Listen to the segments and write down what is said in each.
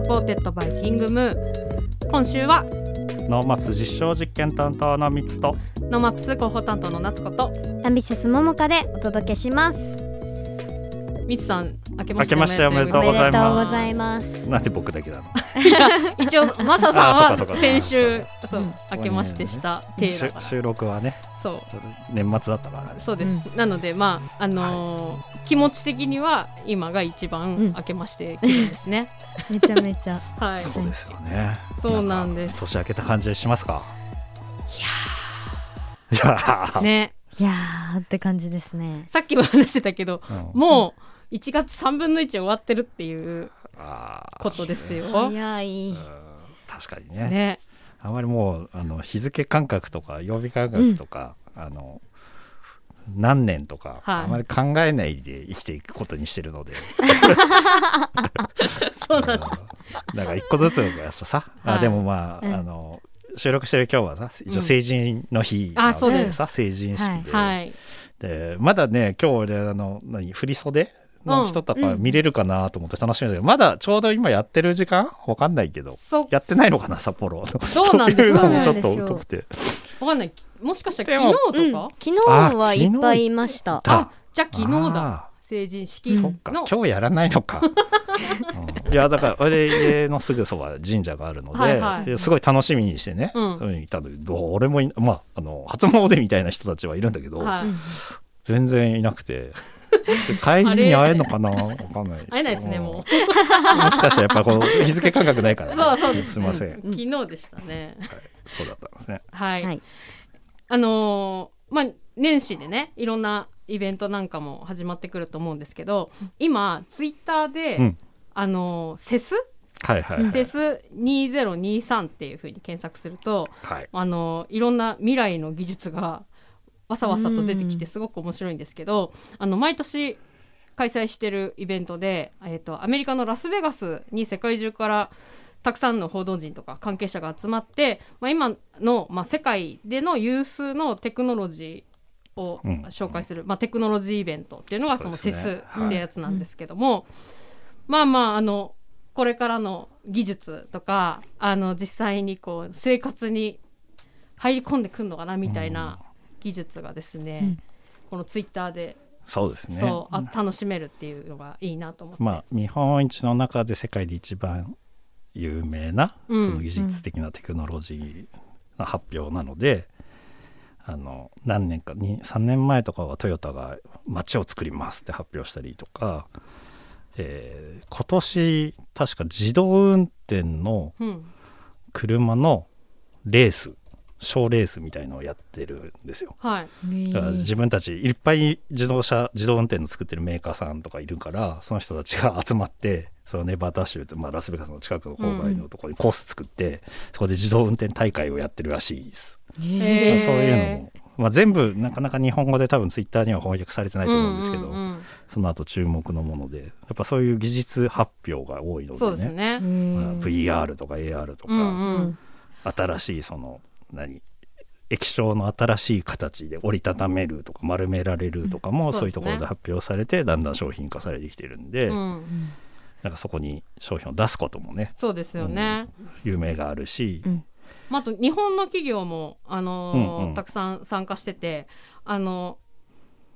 オ supported by キングムー今週は NoMaps 実証実験担当のミツと NoMaps 広報担当の夏子とアンビシャスももかでお届けします。みつさん明け明けましておめでとうございます。おめでとうございます。なんで僕だけなの？い や一応マサさんは先週そう、うん。明けましてした体だからし収録はねそう。年末だったからね。そうです、なのでまああのー気持ち的には今が一番うん。明けまして気分ですね、めちゃめちゃ。はい。そうですよね。そうなんです。か年明けた感じしますか？いやー。ね。いやーって感じですね。さっきも話してたけどうん。もう1月3分の1終わってるっていうことですよ。早い。うん。確かにね。ね、あまりもうあの日付感覚とか曜日感覚とか、あの何年とか、はい。あまり考えないで生きていくことにしてるので。そうなんです。うん。だから一個ずつやとさ、はい。あでもまあ,、うん。あの収録してる今日はさ一うん。応成人の日あそうです。さ成人式で,、はい。でまだね今日俺あの何振り袖の人とか見れるかなと思って楽しみだけど、まだちょうど今やってる時間？わかんないけど。やってないのかな札幌。どうなんです。かねそういうのもちょっと疎くてわかんない。もしかしたら昨日とか？昨日はいっぱいいました。だあ、じゃあ昨日だ。あ成人式ーそっか。の。今日やらないのか、うん。いやだから俺家のすぐそば神社があるので、はいはい。ですごい楽しみにしてね、うん。たんだ俺もいまああの初詣みたいな人たちはいるんだけど、はい。全然いなくて。で 帰りに会えるのかな？わかんない。会えないですねもう。もしかしたらやっぱこの日付感覚ないから、そうそうです。すいません、うん。昨日でしたね。そうだったんですね。はい。はい。あのーまあ年始でねいろんなイベントなんかも始まってくると思うんですけど今ツイッターで、うん。あのーセス？はいはいはい、セス2023っていうふうに検索するとはい。あのいろんな未来の技術がわさわさと出てきてすごく面白いんですけどあの毎年開催してるイベントで、えー、とアメリカのラスベガスに世界中からたくさんの報道陣とか関係者が集まって、まあ、今の、まあ、世界での有数のテクノロジーをうん。紹介する、まあ、テクノロジーイベントっていうのがそのセスってやつなんですけども、まあまああのこれからの技術とかあの実際にこう生活に入り込んでくるのかなみたいな技術がですね、うん。このツイッターで、そうですね。そうあ楽しめるっていうのがいいなと思って、まあ日本一の中で世界で一番有名な、うんその技術的なテクノロジーの発表なので、あの何年かに3年前とかはトヨタが街を作りますって発表したりとか、えー今年確か自動運転のうん。車のレース小レースみたいのをやってるんですよ。はい。だから自分たちいっぱい自動車自動運転の作ってるメーカーさんとかいるからその人たちが集まってそのネバダ州って、まあ、ラスベガスの近くの郊外のところにコース作って、そこで自動運転大会をやってるらしいです。へそうーいうのも、まあ、全部なかなか日本語で多分ツイッターには翻訳されてないと思うんですけど、うんうんうん。その後注目のものでやっぱそういう技術発表が多いのでね。そうですね。まあ VR とか AR とか、うんうん。新しいその何液晶の新しい形で折りたためるとか丸められるとかも、うんそういうところで発表されてだんだん商品化されてきてるんで、うんなんかそこに商品を出すこともねそうですよね。夢があるし、うん。まあ、あと日本の企業も、あのーうんうん。たくさん参加してて、あの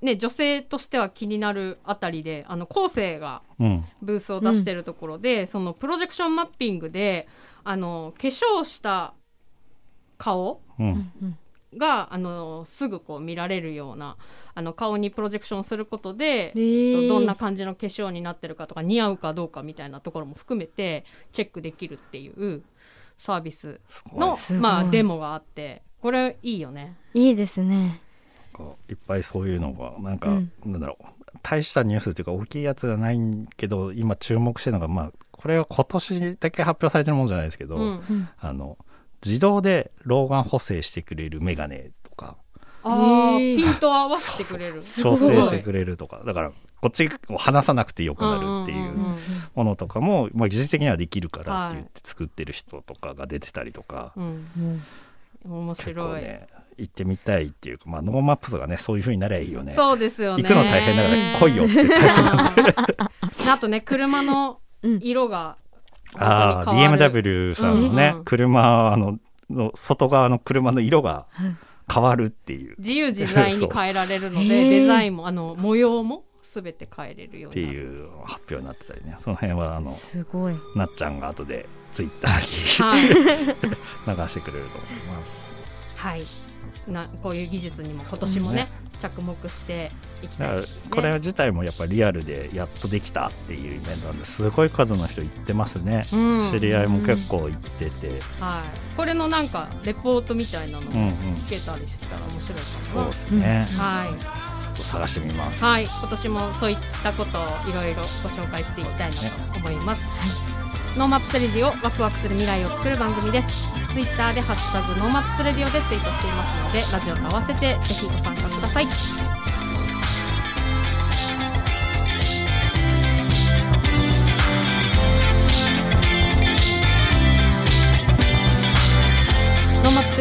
ね、女性としては気になるあたりであの後世がうん。ブースを出してるところで、そのプロジェクションマッピングであの化粧した顔うんがあのすぐこう見られるようなあの顔にプロジェクションすることで、えー。どんな感じの化粧になってるかとか似合うかどうかみたいなところも含めてチェックできるっていうサービスのまあ、デモがあってこれいいよね。いいですね。いっぱいそういうのがなんか、うん。なんだろう。大したニュースっていうか大きいやつがないけど今注目してるのがまあこれは今年だけ発表されてるもんじゃないですけど、うん、あの自動で老眼補正してくれるメガネとか。あーへー。ピント合わせてくれる。調整してくれるとか。だからこっちを離さなくてよくなるっていうものとかも、まあ、技術的にはできるからってはい言って作ってる人とかが出てたりとか、うんうん。結構面白い、ね行ってみたいっていうか、まあ、 NoMaps がねそういう風になりゃいいよね。そうですよね。行くの大変だから来いよってタイプなんで。あとね車のうん。色がああ本当に変わる。BMW さんのね、うん。車あのの外側の車の色が変わるっていう、自由自在に変えられるのでデザインもあの模様もすべて変えれるよってうになる。いう発表になってたりね。その辺はあのすごい。なっちゃんが後でツイッターにはい、流してくれると思います。はい、なこういう技術にも今年もね着目していきたい。ですね。これ自体もやっぱリアルでやっとできたっていうイベントなんです。ごい数の人行ってますね、うん。知り合いも結構行ってて、はい、これのなんかレポートみたいなのもうんうん、聞けたりしたら面白いかもな。そうで。すね、はい、探してみます。はい、今年もそういったことをいろいろご紹介していきたいなと思います。 NoMaps Radio ワクワクする未来を作る番組です。ツイッターでハッシュタグ NoMaps Radio でツイートしていますので、ラジオと合わせてぜひご参加ください。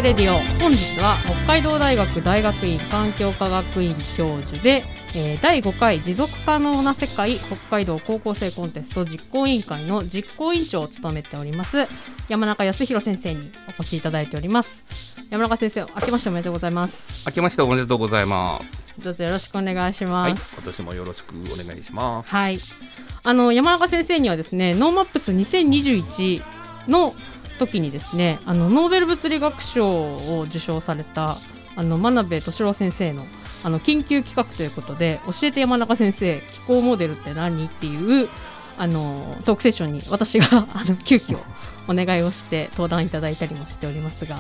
Radio。本日は北海道大学大学院環境科学院教授で、えー第5回持続可能な世界北海道高校生コンテスト実行委員会の実行委員長を務めております山中康弘先生にお越しいただいております。山中先生明けましておめでとうございます。明けましておめでとうございます。どうぞよろしくお願いしはい、ます今年もよろしくお願いします。はい、あの山中先生にはですね NoMaps 2021の時にですねあのノーベル物理学賞を受賞されたあの真鍋敏郎先生のあの緊急企画ということで教えて山中先生気候モデルって何っていうあのトークセッションに私が あの急遽お願いをして登壇いただいたりもしておりますが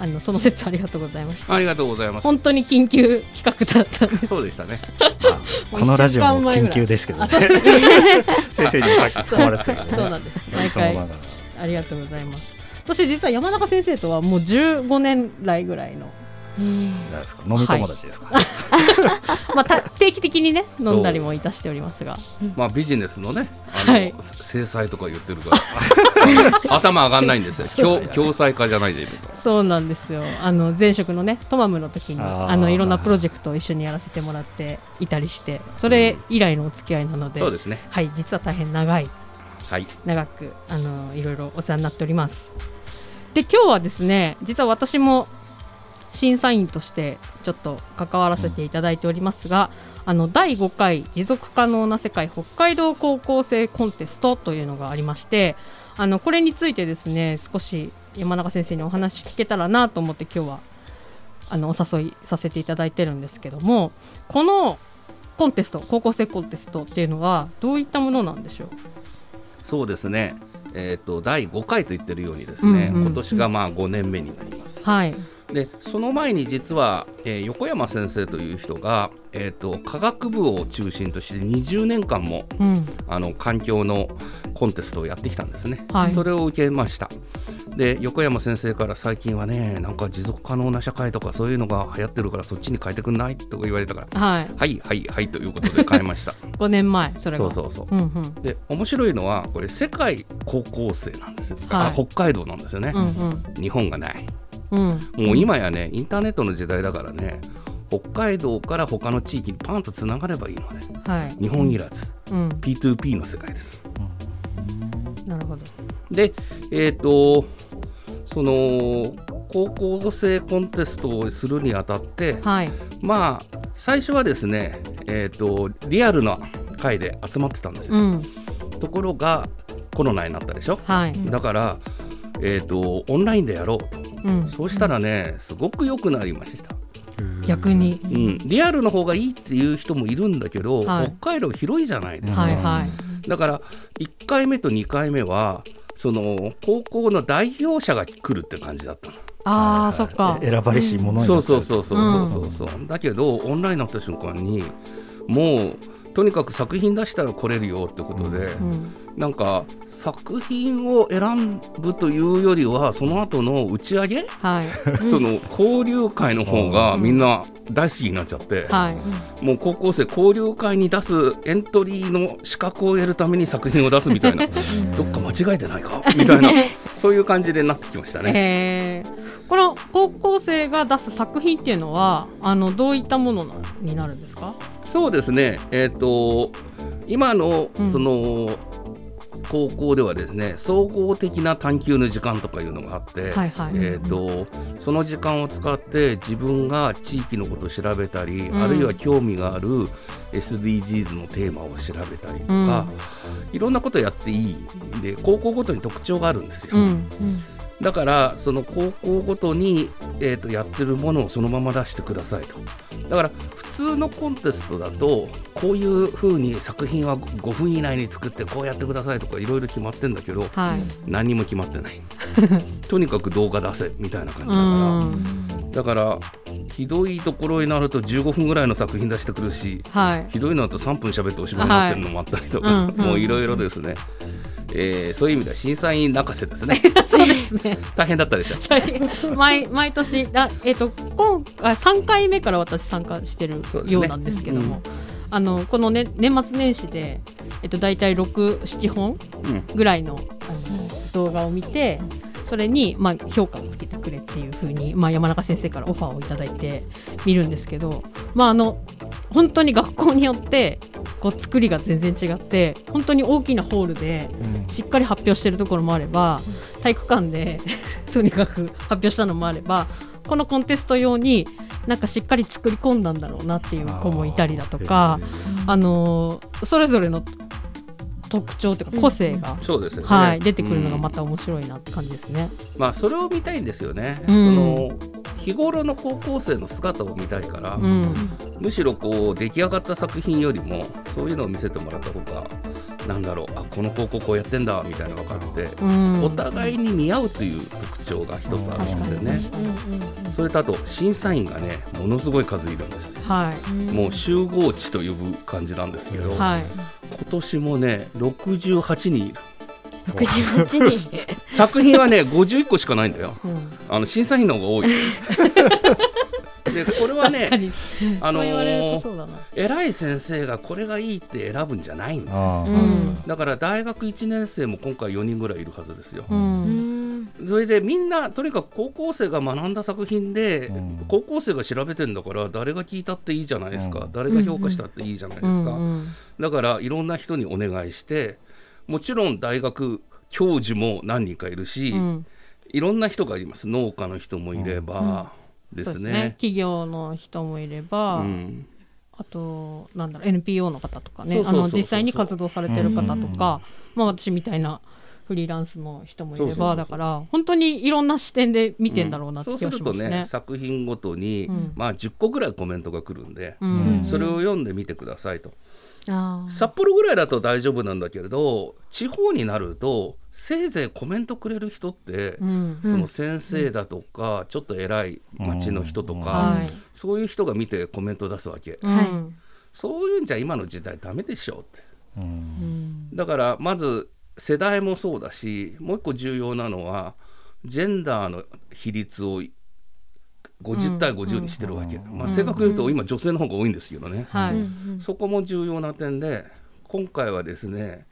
あのその説ありがとうございました。ありがとうございます。本当に緊急企画だったんです。そうでしたね。このラジオも緊急ですけどね。先生にもさっきそうなんです毎回ありがとうございます。そして実は山中先生とはもう15年来ぐらいの、何ですか？飲み友達ですか、まあ、た定期的にね飲んだりもいたしておりますが。まあビジネスのね、あの、はい。制裁とか言ってるから 頭上がんないんですよ。共共済化じゃないで。そうなんですよ。あの前職のねトマムの時にあのいろんなプロジェクトを一緒にやらせてもらっていたりしてそれ以来のお付き合いなので、そうですね。はい実は大変長いはい。長くあのいろいろお世話になっておりますで今日はですね実は私も審査員としてちょっと関わらせていただいておりますが、あの第5回持続可能な世界北海道高校生コンテストというのがありましてあのこれについてですね少し山中先生にお話聞けたらなと思って今日はあのお誘いさせていただいてるんですけどもこのコンテスト高校生コンテストっていうのはどういったものなんでしょう？そうですね。えっ、と第5回と言ってるようにですね、うんうん今年がまあ5年目になります。はいでその前に実は、えー横山先生という人が、えー、と科学部を中心として20年間もうん。あの環境のコンテストをやってきたんですね、はい。それを受けました。で横山先生から最近はねなんか持続可能な社会とかそういうのが流行ってるからそっちに変えてくんないとか言われたからはい。はいはいはいということで変えました。5年前それがそうそうそう。うんうん。で面白いのはこれ世界高校生なんですよ、はい。あ北海道なんですよね、うんうん。日本がないうん。もう今やねインターネットの時代だからね北海道から他の地域にパンとつながればいいのではい。日本いらず。うん。P2P の世界です。なるほど。でえっ、とその高校生コンテストをするにあたってはい。まあ最初はですねえっ、とリアルな会で集まってたんですよ、うん。ところがコロナになったでしょ？はい。だからえっ、とオンラインでやろう。とうん。そうしたらねすごく良くなりました。逆に。うん、リアルの方がいいっていう人もいるんだけど、はい。北海道広いじゃないですか、はいはい。だから1回目と2回目はその高校の代表者が来るって感じだったの。ああそっか。選ばれし者にそうなっちゃそううそうそう。そうそうそう、だけどオンラインになった瞬間にもうとにかく作品出したら来れるよってことで、うんなんか作品を選ぶというよりはその後の打ち上げ、はい。その交流会の方がみんな大好きになっちゃって、はい。もう高校生交流会に出すエントリーの資格を得るために作品を出すみたいな。どっか間違えてないか？みたいな。そういう感じでなってきましたね。えー、この高校生が出す作品っていうのはあのどういったものになるんですか？そうですね、えー、と今のうん。その、高校ではですね総合的な探究の時間とかいうのがあって、はいはい。えー、とその時間を使って自分が地域のことを調べたり、うん。あるいは興味がある SDGs のテーマを調べたりとか、いろんなことやっていい。んで高校ごとに特徴があるんですよ。うんだからその高校ごとに、えー、とやってるものをそのまま出してくださいと。だから普通のコンテストだとこういうふうに作品は5分以内に作ってこうやってくださいとかいろいろ決まってんだけどはい。何にも決まってない。とにかく動画出せみたいな感じうだから。ん。だからひどいところになると15分ぐらいの作品出してくるしはい。ひどいのだと3分喋っておしまいになってるのもあったりとか、はいうん。もういろいろですね、えーそういう意味では審査員泣かせですね。そうですね。大変だったでしょ。毎毎年あ、えっと今あ3回目から私参加してるようなんですけども、あのこの、ね、年末年始で、えっと、大体67本うん。ぐらいのあの動画を見てそれに、まあ、評価をつけてくれっていうふうに、まあ、山中先生からオファーをいただいて見るんですけど、まあ、あの本当に学校によってこう作りが全然違って本当に大きなホールでしっかり発表してるところもあれば体育館で とにかく発表したのもあればこのコンテスト用になんかしっかり作り込んだんだろうなっていう子もいたりだとかあのーそれぞれの特徴というか個性が、そうですよね、はい、出てくるのがうん。また面白いなって感じですね。まあそれを見たいんですよね、うん。その日頃の高校生の姿を見たいから、うん、むしろこう出来上がった作品よりもそういうのを見せてもらった方がなんだろうあこの高校こうやってんだみたいなのが分かって、うん、お互いに見合うという特徴が一つあるんですよね。それとあと審査員がねものすごい数いるんですはい、もう集合地と呼ぶ感じなんですけど、はい、今年もね68人いる68人 作品はね51個しかないんだよ。うん、あの審査員の方が多い。でこれはねあの。偉い先生がこれがいいって選ぶんじゃないんだあーうん。だから大学1年生も今回4人ぐらいいるはずですよ。う、うん。んそれでみんなとにかく高校生が学んだ作品で、うん。高校生が調べてんだから誰が聞いたっていいじゃないですか、うん。誰が評価したっていいじゃないですか、うん。だからいろんな人にお願いしてもちろん大学教授も何人かいるし、うん。いろんな人がいます。農家の人もいればですそうね。企業の人もいれば、うん。あとなんだろう NPO の方とかね実際に活動されてる方とか、まあ、私みたいなフリーランスの人もいればだから本当にいろんな視点で見てんだろうなってそう気がするとねしますね。作品ごとに、うん。まあ10個ぐらいコメントが来るんで、うん。それを読んでみてくださいと。札幌ぐらいだと大丈夫なんだけれど地方になるとせいぜいコメントくれる人って、うん。その先生だとか、ちょっと偉い町の人とか、はい。そういう人が見てコメント出すわけ、そういうんじゃ今の時代ダメでしょって。うん。うん。だからまず世代もそうだしもう一個重要なのはジェンダーの比率を50対50にしてるわけ、まあ、正確に言うと今女性の方が多いんですけどね、そこも重要な点で今回はですね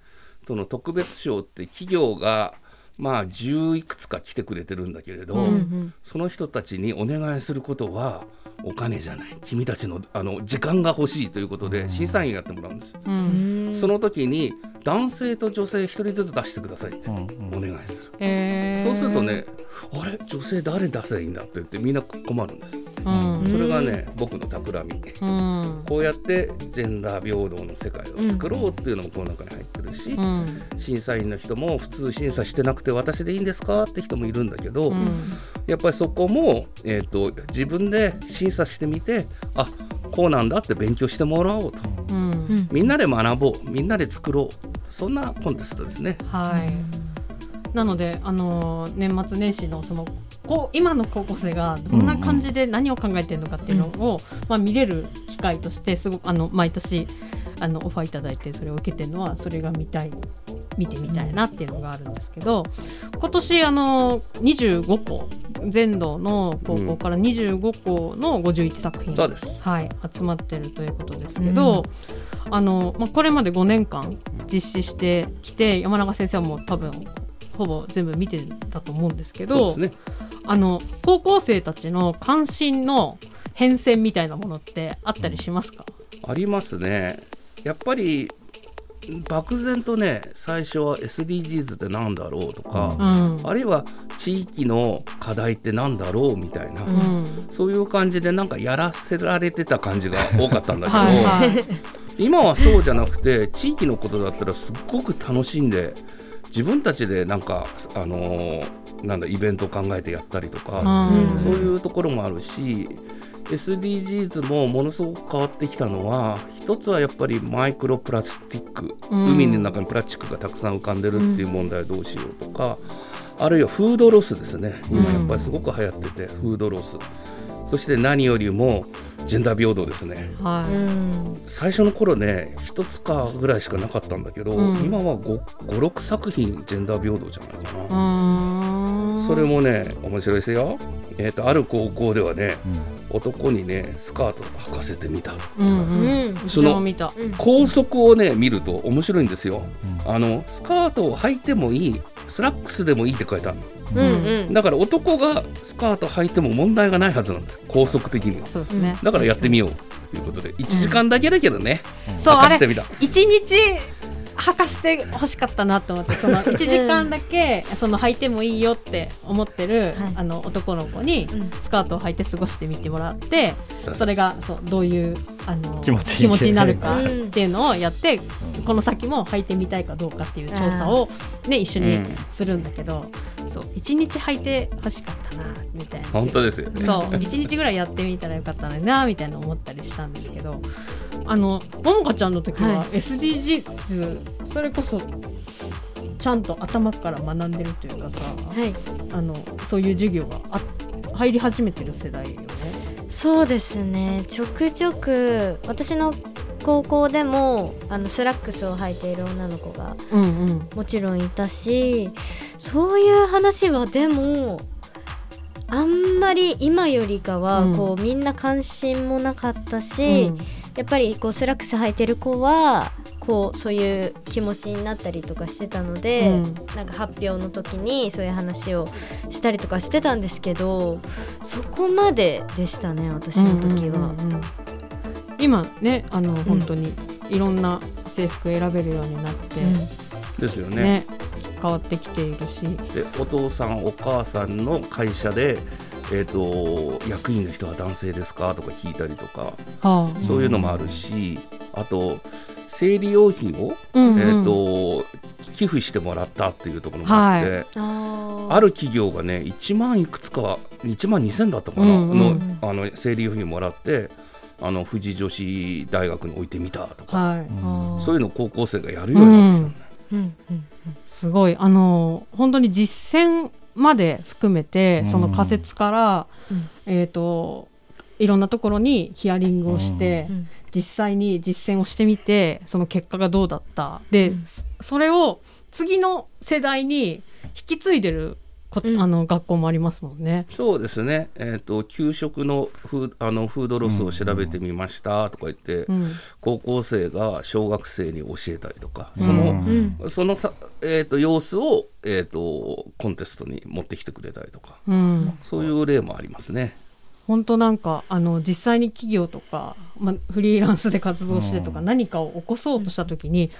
その特別賞って企業がまあ10いくつか来てくれてるんだけれど、うんうん。その人たちにお願いすることはお金じゃない。君たちのあの時間が欲しいということで審査員やってもらうんですよ。ううんんその時に男性と女性1人ずつ出してくださいってうんお願いする。えー。そうするとね、あれ？女性誰出せばいいんだって言ってみんな困るんです。よ。うん。それがね僕の企み。うん。こうやってジェンダー平等の世界を作ろうっていうのもこの中に入ってるし、うん。審査員の人も普通審査してなくて私でいいんですかって人もいるんだけど、うん。やっぱりそこも、えー、と自分で審査してみてあこうなんだって勉強してもらおうとうん。うんみんなで学ぼうみんなで作ろうそんなコンテストですね。はい。なので、あのー年末年始のそのこう今の高校生がどんな感じで何を考えてるのかっていうのを、まあ、見れる機会としてすごくあの毎年あのオファーいただいてそれを受けてるのはそれが見たい見てみたいなっていうのがあるんですけど今年あの25校全道の高校から25校の51作品、そうです。はい、集まってるということですけど、あのまあ、これまで5年間実施してきて山中先生はもう多分ほぼ全部見てたと思うんですけそうどですね。あの高校生たちの関心の変遷みたいなものってあったりしますか、ありますねやっぱり漠然とね最初は SDGs ってなんだろうとか、うん。あるいは地域の課題ってなんだろうみたいな、うん。そういう感じでなんかやらせられてた感じが多かったんだけど、はいはい。今はそうじゃなくて地域のことだったらすっごく楽しんで自分たちでなんかあのーなんだイベントを考えてやったりとか、うん。そういうところもあるし SDGs もものすごく変わってきたのは一つはやっぱりマイクロプラスチック、うん。海の中にプラスチックがたくさん浮かんでるっていう問題をどうしようとか、あるいはフードロスですね。今やっぱりすごく流行ってて、フードロス。そして何よりもジェンダー平等ですね。はい。うん最初の頃ね一つかぐらいしかなかったんだけど、うん。今は56作品ジェンダー平等じゃないかうな、それもね面白いですよ、えー、とある高校ではねうん男にねスカートを履かせてみた。うんううんん後ろを見た。校則をね見ると面白いんですよ。あのスカートを履いてもいいスラックスでもいいって書いてあるうんうん。のだから男がスカート履いても問題がないはずなんだよ。校則的には。そうですね。だからやってみようということで。1時間だけだけどね、そうあれ履かせてみた。一日履かしてほしかったなと思ってその 1時間だけその履いてもいいよって思ってる、はい。あの男の子にうん。スカートを履いて過ごしてみてもらってそれがそうどういうあの気持ちいいになるかうん。っていうのをやってこの先も履いてみたいかどうかっていう調査を、ね、一緒にするんだけど、そう1日履いてほしかったなみたいな。本当ですよねそう1日ぐらいやってみたらよかったのになみたいな思ったりしたんですけどあのももかちゃんの時ははい SDGs、それこそちゃんと頭から学んでるというかさ、はいあのそういう授業があ入り始めてる世代よね。そうですねちょくちょく私の高校でもあのスラックスを履いている女の子がうんうん。もちろんいたしそういう話はでもあんまり今よりかはうん。こう、みんな関心もなかったし、やっぱりこうスラックス履いてる子はこうそういう気持ちになったりとかしてたので、うん。なんか発表の時にそういう話をしたりとかしてたんですけどそこまででしたね私の時は。うんうんうんうん今ねあの本当にいろんな制服選べるようになって、ですよね。ね変わってきているし。でお父さんお母さんの会社で、えー、と役員の人は男性ですかとか聞いたりとかはあ。そういうのもあるし、あと生理用品を、うんうん。えー、と寄付してもらったっていうところもあって、はあー。ある企業がね1万いくつかは1万2000だったかな、うんうん。のあの生理用品もらってあの富士女子大学に置いてみたとか、はい、そういうのを高校生がやるようになってきたね。うん。うん。すごいあの本当に実践まで含めて、うん。その仮説から、うん。えっ、といろんなところにヒアリングをして、うん。実際に実践をしてみてその結果がどうだった。で、うん。そそれを次の世代に引き継いでるこ、うん。あの学校もありますもんね。そうですね、えー、と給食のフーあのフードロスを調べてみましたとか言って、うん。高校生が小学生に教えたりとか、うん。そのうん。そのさ、えー、と様子を、えー、とコンテストに持ってきてくれたりとかうん。そういう例もありますね。本当なんかあの実際に企業とか、まあ、フリーランスで活動してとか、うん。何かを起こそうとした時に、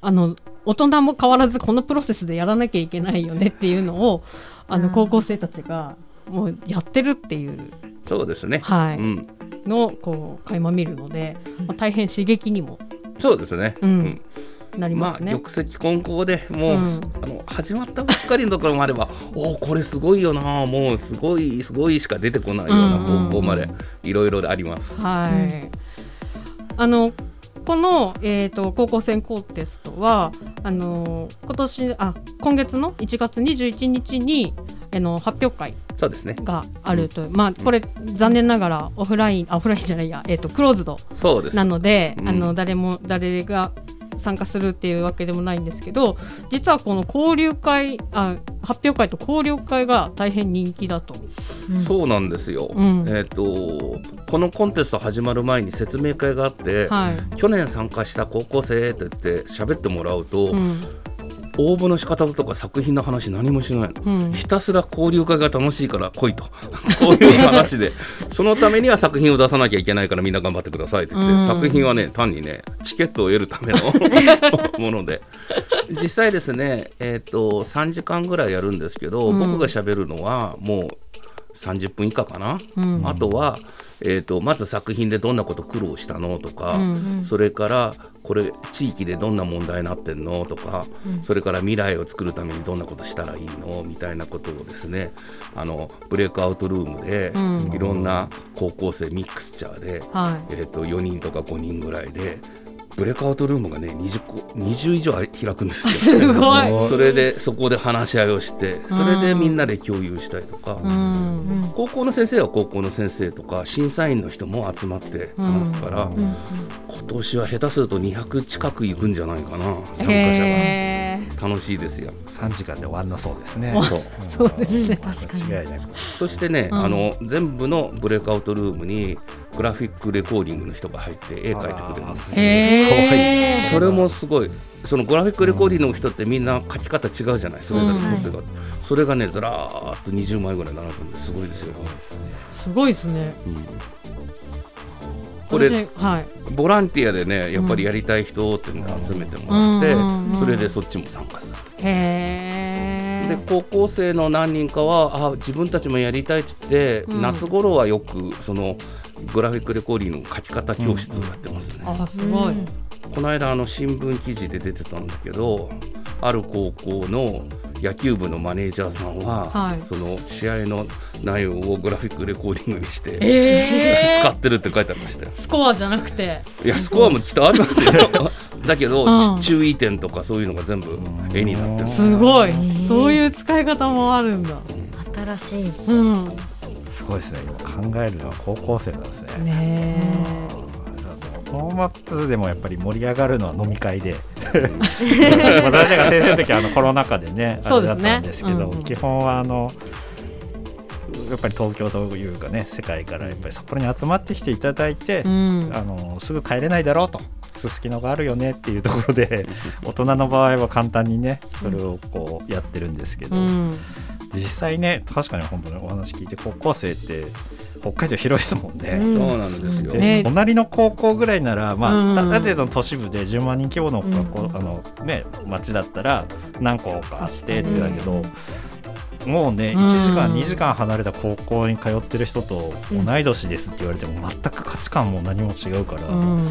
あの大人も変わらずこのプロセスでやらなきゃいけないよねっていうのをあのうん。高校生たちがもうやってるっていう、そうですね、はい。うん、のをこう垣間見るので、まあ、大変刺激にも。そうですね、うん。なりまあますね。玉石混交でもう、うん。あの始まったばっかりのところもあればおおこれすごいよな。もうすごいすごいしか出てこないような高校までいろいろあります。はい、あのこの、えー、と高校生コンテストはあの今年あ今月の1月21日にあの発表会そうですね。があると、まあこれ残念ながらオフラインあオフラインじゃないや、えー、とクローズドなので、うん。あの誰も誰が参加するっていうわけでもないんですけど実はこの交流会あ発表会と交流会が大変人気だと。うん。そうなんですよ、うん。えっ、とこのコンテスト始まる前に説明会があって、はい。去年参加した高校生って言って喋ってもらうと、うん応募の仕方とか作品の話何もしないの、うん。ひたすら交流会が楽しいから来いと。こういう話で。そのためには作品を出さなきゃいけないからみんな頑張ってくださいって言って、うん。作品はね単にねチケットを得るための もので。実際ですねえっ、と3時間ぐらいやるんですけど、うん。僕が喋るのはもう30分以下かな、うん。あとは、えー、とまず作品でどんなこと苦労したのとか、うんそれからこれ地域でどんな問題になってんのとか、それから未来を作るためにどんなことしたらいいのみたいなことをですねあのブレイクアウトルームで、うん。いろんな高校生ミックスチャーで、はい。えー、と4人とか5人ぐらいでブレイクアウトルームがね 20, 個20以上開くんですよ。すごい。それでそこで話し合いをしてそれでみんなで共有したりとか、うん高校の先生は高校の先生とか審査員の人も集まって話すから、うん今年は下手すると200近く行くんじゃないかな参加者が。楽しいですよ。3時間で終わんなそうですね。そう。そうですね。確かに。そしてね、うん。あの全部のブレイクアウトルームにグラフィックレコーディングの人が入って絵描いてくれるんです。あーへー。すごい。それもすごい。そのグラフィックレコーディングの人ってみんな描き方違うじゃない？それぞれ個性が、それがねずらーっと20枚ぐらい並ぶんですごいですよ、すごいですね。うん。これ私はい。ボランティアでねやっぱりやりたい人っていうのを集めてもらって、うん。それでそっちも参加する。で高校生の何人かはあ自分たちもやりたいって言って、うん。夏頃はよくそのグラフィックレコーディングの書き方教室をやってますね、あすごい。この間あの新聞記事で出てたんだけどある高校の野球部のマネージャーさんは、はい。その試合の内容をグラフィックレコーディングにして、え使ってるって書いてありましたよ。スコアじゃなくて。いやスコアもきっとありますよだけど、うん。ち注意点とかそういうのが全部絵になってるす。ごい。ーそういう使い方もあるんだ。新しい。うんすごいですね。今考えるのは高校生なんですね。ね NoMaps でもやっぱり盛り上がるのは飲み会で、まあが先生の時はあのコロナ禍でね、あれだそうですね。ったんですけど、うんうん。基本はあのやっぱり東京というかね、世界からやっぱり札幌に集まってきていただいて、えうん。あのすぐ帰れないだろうと。すすきのがあるよねっていうところで大人の場合は簡単にねそれをこうやってるんですけど、うん実際ね確かに本当にお話聞いて高校生って北海道広いですもんね。うん。そうなんですよ、でね。隣の高校ぐらいなら、まあうん。ある程度の都市部で10万人規模の学校、うん。あのね、町だったら何校かあってってだけど、もうねうん1時間、2時間離れた高校に通ってる人と同い年ですって言われても全く価値観も何も違うから、うん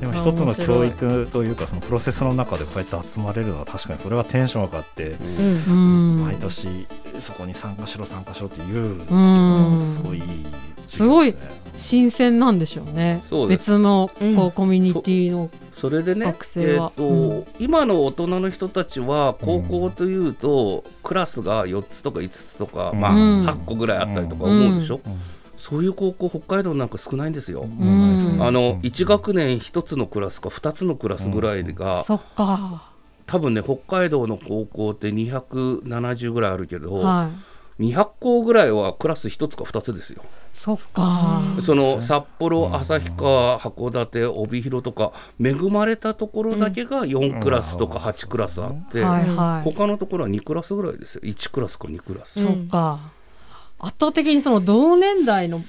でも一つの教育というかそのプロセスの中でこうやって集まれるのは確かにそれはテンション上がって。うん。うん毎年そこに参加しろ参加しろって言うっていううん。のはすごいいいすごい新鮮なんでしょうね。別のこう、うんコミュニティのそれでね学生は。えーとうん。今の大人の人たちは高校というと、クラスが4つとか5つとか、まあ、うん8個ぐらいあったりとか思うでしょ、うんそういう高校北海道なんか少ないんですよ。ん。あの1学年1つのクラスか2つのクラスぐらいが、そっか。多分ね北海道の高校って270ぐらいあるけど、はい。200校ぐらいはクラス1つか2つですよ。そっか。その札幌、旭川、函館、帯広とか恵まれたところだけが4クラスとか8クラスあって、はいはい。他のところは2クラスぐらいですよ。1クラスか2クラス。そっか圧倒的にその同年代の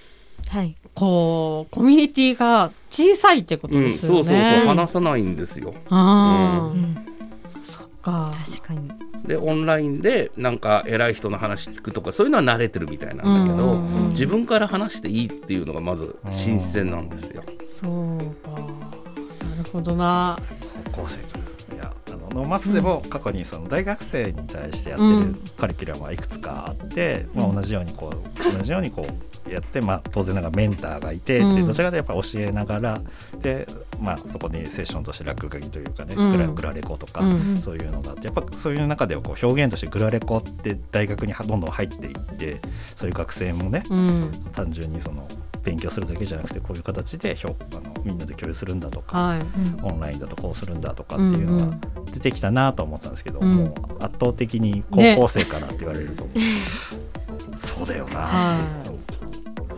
はいこうコミュニティが小さいってことうん、ですよそうそうそうね。話さないんですよ。ああ、うんそっか。確かにでオンラインでなんか偉い人の話聞くとかそういうのは慣れてるみたいなんだけど、うんうんうん自分から話していいっていうのがまず新鮮なんですよ。そうか。なるほどな。高校生の NoMaps でも過去にその大学生に対してやってるうん。カリキュラムはいくつかあって、まあ、同じようにこう同じようにこうやって、まあ、当然ながらメンターがいて、うん。でどちらかというとやっぱ教えながらで、まあ、そこにセッションとして落書きというかね、うん。グラグラレコとか、うん。そういうのがあってやっぱそういう中ではこう表現としてグラレコって大学にどんどん入っていってそういう学生もねうん。単純にその勉強するだけじゃなくてこういう形で評あのみんなで共有するんだとか、はい。オンラインだとこうするんだとかっていうのが出てきたなと思ったんですけど、うん。もう圧倒的に高校生からって言われると、そうだよな、はい。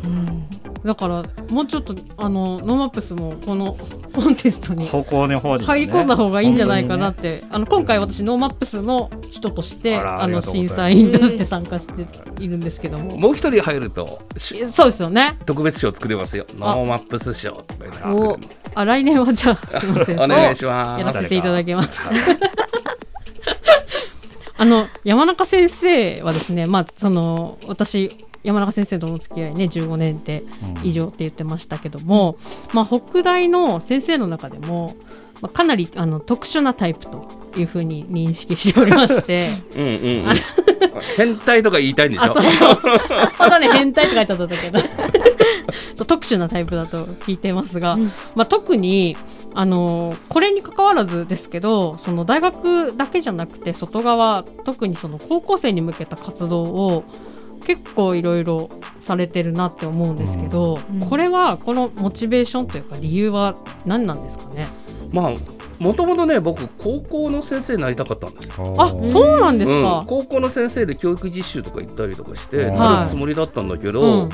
うん。だからもうちょっとあの NoMaps もこのココンテストに高校の方に入り込んだ方がいいんじゃないかなって、あの今回私 NoMaps の人としてあの審査員として参加しているんですけども、もう一人入るとそうですよね。特別賞作れますよ。 NoMaps 賞とかあ来年はじゃあすいません。お願いします。やらせていただきます。あの山中先生はですね、まあ、その私山中先生との付き合いね15年って以上って言ってましたけども、まあ、北大の先生の中でも、まあ、かなりあの特殊なタイプというふうに認識しておりまして。うんうんうん。変態とか言いたいんでしょ？あそう。そうただね変態って書いてあったんだけど。そう特殊なタイプだと聞いてますが、まあ、特にあのこれに関わらずですけどその大学だけじゃなくて外側特にその高校生に向けた活動を結構いろいろされてるなって思うんですけど、うん。これはこのモチベーションというか理由は何なんですかね？まあもともとね僕高校の先生になりたかったんですよ。あそうなんですうん。か、高校の先生で教育実習とか行ったりとかしてはい。なるつもりだったんだけど、うん。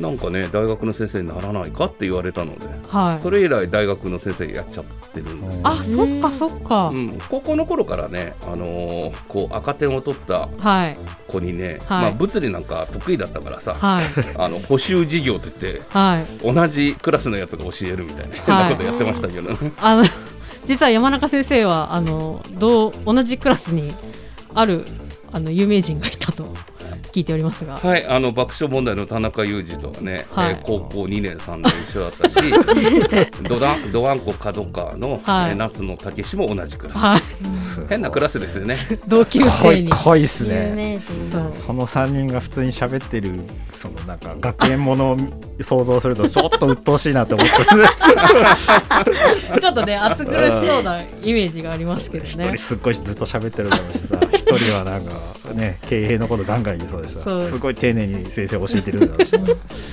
なんかね大学の先生にならないかって言われたのではい。それ以来大学の先生やっちゃってるんですよ。あそっかそっか、うん、高校の頃からね、あのーこう赤点を取ったはい。子にね、はい。まあ、物理なんか得意だったからさ、はい。あの補習授業って言ってはい。同じクラスのやつが教えるみたいな変なことやってましたけど、ね。あの実は山中先生はあのどう同じクラスにあるあの有名人がいたと。聞いておりますが、はい、あの爆笑問題の田中裕二とはね、はい。えー高校2年3年一緒だったし ドダンドワンコ角川の、はい。えー夏野武史も同じクラス、はい、変なクラスですよね。同級濃生に。い濃いっす有ねそうその3人が普通に喋ってるそのなんか学園ものを想像するとちょっと鬱陶しいなって思ってる。ちょっとね暑苦しそうなイメージがありますけど一ね人すっごいずっと喋ってるだろうしさ一人はなんかね経営のことガンガン言いそうでさすごい丁寧に先生教えてるんだろうしさ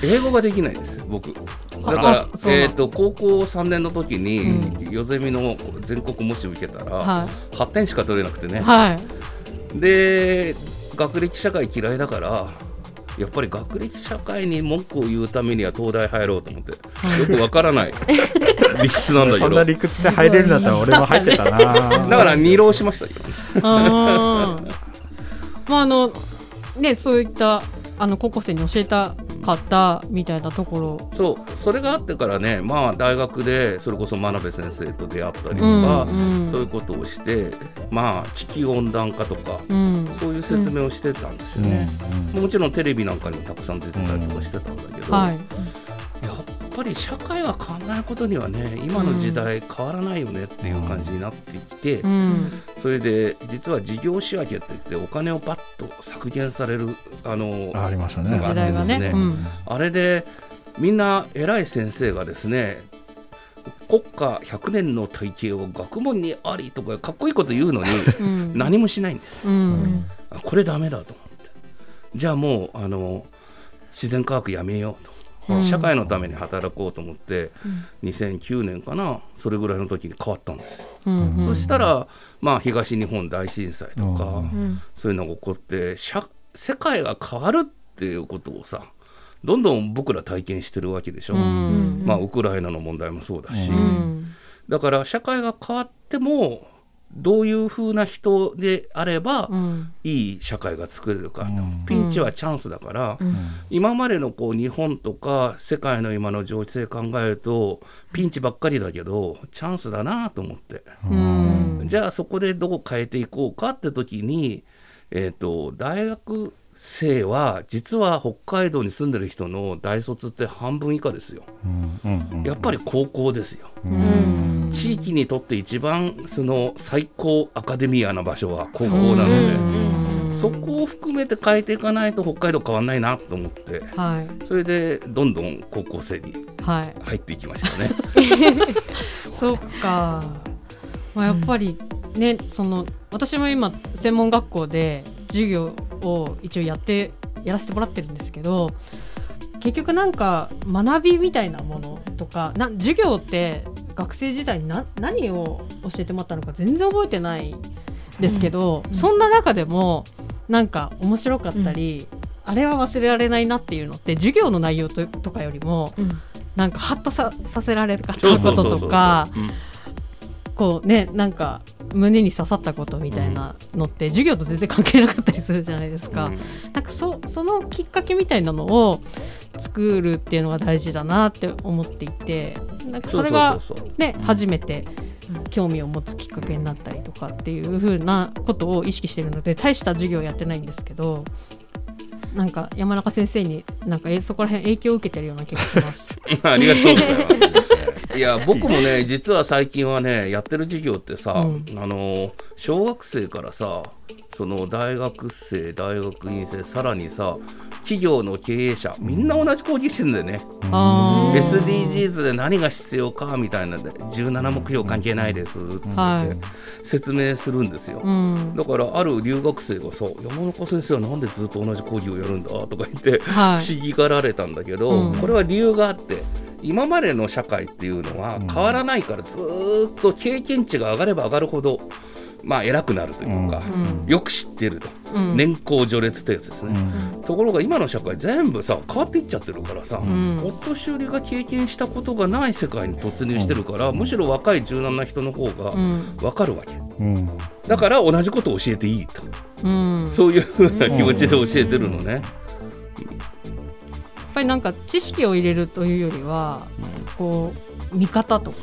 英語ができないんですよ僕。だあからえー、と高校3年の時に、うよゼミの全国模試受けたら、は8点しか取れなくてね、い、はい、で学歴社会嫌いだからやっぱり学歴社会に文句を言うためには東大入ろうと思ってよくわからない。理屈なんだけそんどだな理屈で入れるんだったら俺も入ってたな。から二浪しましたけど まああのねそういったあの高校生に教えたかったみたいなところ。そう。それがあってからねまあ大学でそれこそ真鍋先生と出会ったりとか、うんうん。そういうことをしてまあ地球温暖化とかうん。そういう説明をしてたんですよね、もちろんテレビなんかにもたくさん出てたりとかしてたんだけど、はいぱり社会が考えることにはね今の時代変わらないよねっていう感じになってきて、うん。それで実は事業仕分けって言ってお金をバッと削減されるあのありましたね。のがあ時代がねってですねうん。あれでみんな偉い先生がですね国家100年の体系を学問にありとかかっこいいこと言うのにうん。何もしないんです。うん。あこれダメだと思って。じゃあもうあの自然科学やめようと、うん社会のために働こうと思って、2009年かなそれぐらいの時に変わったんです、うん。うん。そしたらまあ東日本大震災とか、うん。うんそういうのが起こって社世界が変わるっていうことをさどんどん僕ら体験してるわけでしょ、うん。まあウクライナの問題もそうだし、ううん。だから社会が変わってもどういうふうな人であれば、うん。いい社会が作れるかと、うん。ピンチはチャンスだから、今までのこう日本とか世界の今の情勢考えるとピンチばっかりだけどチャンスだなと思って、うん。じゃあそこでどう変えていこうかって時に、えー、と大学生は実は北海道に住んでる人の大卒って半分以下ですよ。やっぱり高校ですよ。うん。地域にとって一番その最高アカデミアな場所は高校なので、うん。そこを含めて変えていかないと北海道変わんないなと思ってはい。それでどんどん高校生にはい。入っていきましたね。そっか、まあ、やっぱりね、その私も今専門学校で授業を一応やってやらせてもらってるんですけど結局なんか学びみたいなものとかな授業って学生時代にな何を教えてもらったのか全然覚えてないですけど、そんな中でもなんか面白かったり、あれは忘れられないなっていうのって授業の内容ととかよりもうん。なんかハッとささせられるかったそうことそうそうそう。とかうんこうねなんか胸に刺さったことみたいなのって授業と全然関係なかったりするじゃないですか。うんなんかそそのきっかけみたいなのを作るっていうのが大事だなって思っていてなんかそれがね初めて興味を持つきっかけになったりとかっていう風なことを意識してるので大した授業やってないんですけどなんか山中先生になんかえそこら辺影響を受けてるような気がします。ありがとうございます。いや僕もね実は最近はねやってる授業ってさ、うんあの小学生からさその大学生大学院生さらにさ企業の経営者みんな同じ講義してるんだよね。SDGs で何が必要かみたいなので17目標関係ないですって説明するんですよ。うんだからある留学生がさ「山中先生はなんでずっと同じ講義をやるんだ?」とか言ってはい不思議がられたんだけど、うんこれは理由があって今までの社会っていうのは変わらないからずーっと経験値が上がれば上がるほどまあ偉くなるというか、うん。よく知ってると、うん。年功序列ってやつですね。ところが今の社会全部さ変わっていっちゃってるからさ、ん。お年寄りが経験したことがない世界に突入してるから、むしろ若い柔軟な人の方がうん。分かるわけ、うん。だから同じことを教えていいと。うん。そういうふうな気持ちで教えてるのね。やっぱりなんか知識を入れるというよりはこう見方とか。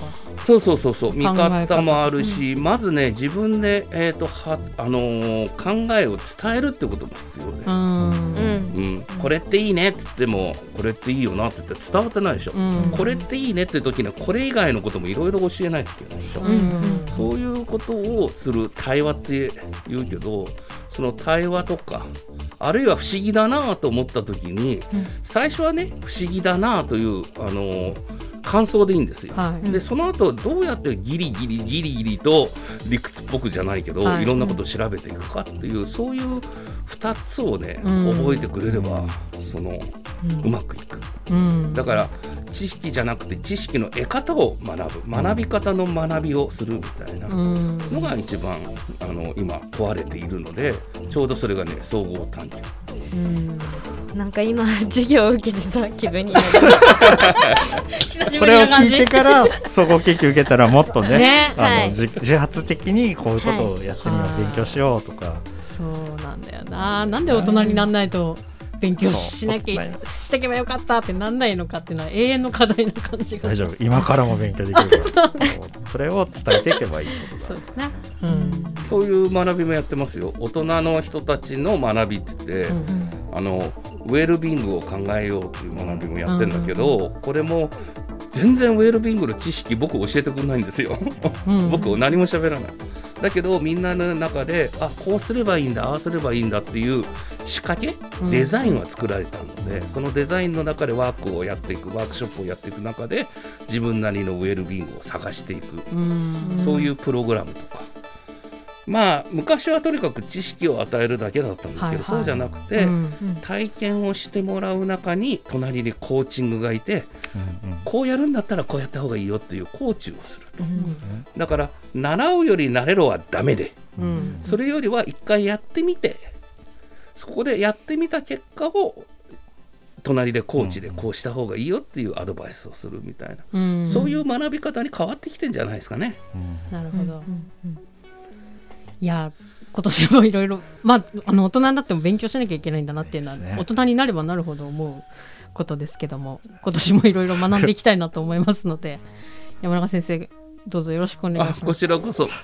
そうそうそうそう。見方。方もあるし、まずね自分で、えーとはあのー考えを伝えるってことも必要で、うん。うん。うん。これっていいねって言ってもこれっていいよなって言って伝わってないでしょ、うん。これっていいねって時にはこれ以外のこともいろいろ教えないといけないでし。ょ、うん。そういうことをする対話って言うけどその対話とかあるいは不思議だなと思った時に、最初はね不思議だなというあの感想でいいんですよ。はい。でその後どうやってギリギリギリギリと理屈っぽくじゃないけど、はい。い、ろんなことを調べていくかっていうそういう2つをね、うん。覚えてくれればそのうまくいく。うん。だから知識じゃなくて知識の得方を学ぶ。学び方の学びをするみたいなうん。のが一番あの今問われているのでちょうどそれがね総合探究うんなんか今授業を受けてた気分になりまし これを聞いてから総合研究受けたらもっとねねあの、はい。じ自発的にこういうことをやってみよう、はい勉強しようとか。そうなんだよな。なんで大人になんないと勉強しなきゃそうしとけばよかったってなんないのかっていうのは永遠の課題な感じが大丈夫。今からも勉強できるから。それを伝えていけばいいことだそうですね。うん。そういう学びもやってますよ。大人の人たちの学びって言って、うん。あのウェルビングを考えようっていう学びもやってるんだけど、これも全然ウェルビングの知識僕教えてくれないんですよ。うん。僕何も喋らない。だけどみんなの中であこうすればいいんだああすればいいんだっていう仕掛けうん。デザインは作られたので、そのデザインの中でワークをやっていくワークショップをやっていく中で自分なりのウェルビングを探していく、うん。そういうプログラムとかまあ昔はとにかく知識を与えるだけだったんですけど、はいはい。そうじゃなくて、うん体験をしてもらう中に隣にコーチングがいてうんうん。こうやるんだったらこうやった方がいいよっていうコーチをすると。だから習うより慣れろはダメでうん。それよりは一回やってみてそこでやってみた結果を隣でコーチでこうした方がいいよっていうアドバイスをするみたいな、うん。そういう学び方に変わってきてんじゃないですかね。なるほどいや今年もいろいろまああの大人になっても勉強しなきゃいけないんだなっていうのは、ね。大人になればなるほど思うことですけども今年もいろいろ学んでいきたいなと思いますので山中先生どうぞよろしくお願いします。ちらこそ。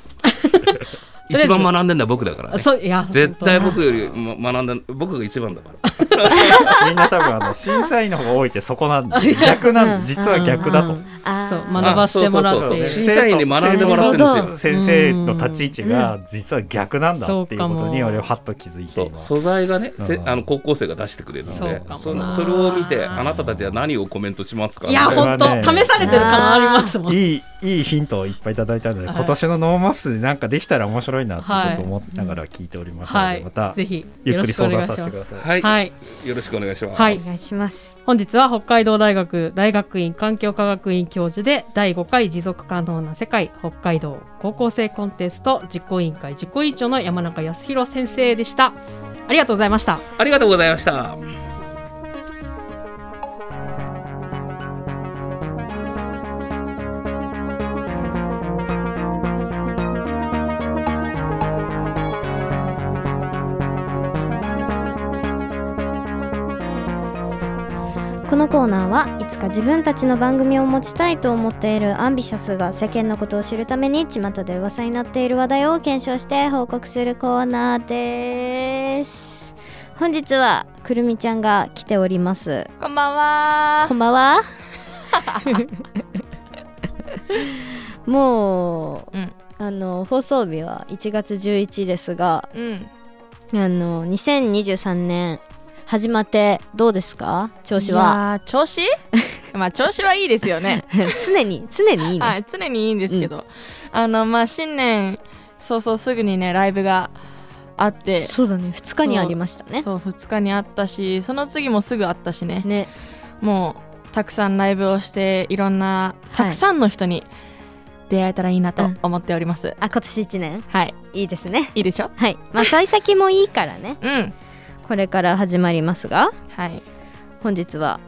一番学んでんのは僕だから、あね、そういや絶対僕よりま学んだ僕が一番だから。みんな多分あの審査員の方が多いってそこなんで逆なんで実は逆だとそう学ばしてもらって。審査員に学んでもらってるんですよ。先生の立ち位置が実は逆なんだっていうことに俺はハッと気づいて素材がね、せうん。あの高校生が出してくれるのそうでそかもな。それを見てあなたたちは何をコメントしますか？いや本ね当試されてる感ありますもん。いいいいヒントをいっぱいいただいたので、はい。今年の NoMaps でなんかできたら面白いなってちょはいっと思いながら聞いておりますので、はい。またぜひゆっくり相談させてください。はい、はい。よろしくお願いします、はい。お願いします。本日は北海道大学大学院環境科学院教授で第5回持続可能な世界北海道高校生コンテスト実行委員会実行委員長の山中康弘先生でした。ありがとうございました。ありがとうございました。コーナーはいつか自分たちの番組を持ちたいと思っているアンビシャスが世間のことを知るために巷で噂になっている話題を検証して報告するコーナーです。本日はくるみちゃんが来ております。こんばんは。こんばんはもう、うん。あの放送日は1月11ですがうん。あの2023年始まってどうですか？調子は？いやー調子？まあ調子はいいですよね。常に常にいいね、はい常にいいんですけど、あのまあ新年早々すぐにねライブがあって。そうだね2日にありましたね。そう2日にあったしその次もすぐあったしね。ね。もうたくさんライブをしていろんなはい。たくさんの人に出会えたらいいなとうん。思っております、あ今年1年。はい。いいですね。いいでしょ？はい。まあ幸先もいいからね。うんこれから始まりますがはい。本日は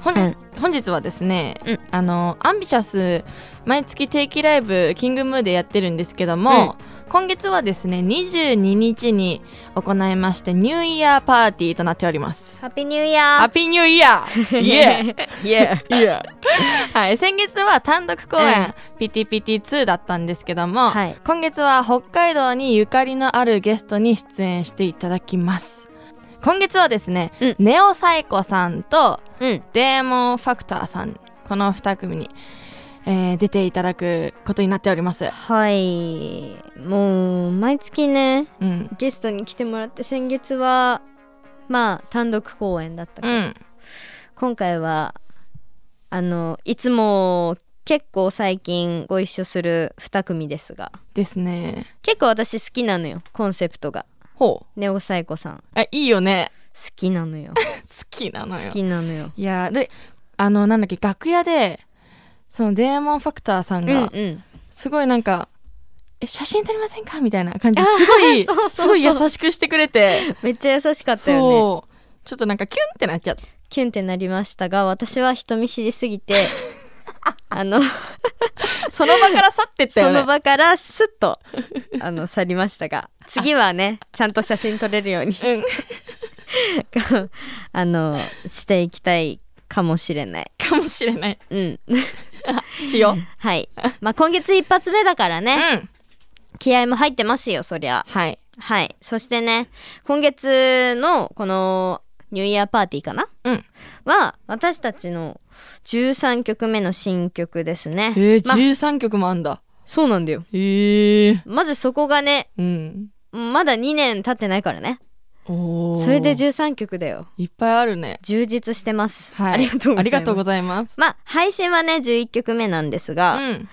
本,、うん。本日はですね、うん。あのアンビシャス毎月定期ライブキングムーでやってるんですけども、今月はですね22日に行いまして New Year Party となっております。 Happy New Year Happy New Year イエイエーイエーはい先月は単独公演、PTPT2 だったんですけども、はい。今月は北海道にゆかりのあるゲストに出演していただきます。今月はですね、うん。ネオサイコさんとうん。デーモンファクターさんこの2組に、えー出ていただくことになっております。はい。もう毎月ねうん。ゲストに来てもらって先月はまあ単独公演だったけど、うん。今回はあのいつも結構最近ご一緒する2組ですが。ですね。結構私好きなのよコンセプトが。ほう。ネオサイコさん。あいいよね。好きなのよ。好きなのよ。好きなのよ。いやであのなんだっけ楽屋でそのデーモンファクターさんうんがうん。すごいなんか、え写真撮りませんか？みたいな感じですごいすごい優しくしてくれて。めっちゃ優しかったよね。ちょっとなんかキュンってなっちゃった。キュンってなりましたが私は人見知りすぎて あの その場から去ってったよそねの場からスッとあの去りましたが次はねちゃんと写真撮れるようにうん。あのしていきたいかもしれない。かもしれない。うん しよう。はい。まあ今月一発目だからうね、ん。気合も入ってますよそりゃ。はい。はい。そしてね今月のこのニューイヤーパーティーかな？うん。は私たちの13曲目の新曲ですね。えー、まあ13曲もあんだ。そうなんだよ。へえまずそこがねうん。まだ2年経ってないからねそれで13曲だよ。いっぱいあるね。充実してます、はい。ありがとうございます。ます。まあ配信はね11曲目なんですが、うん。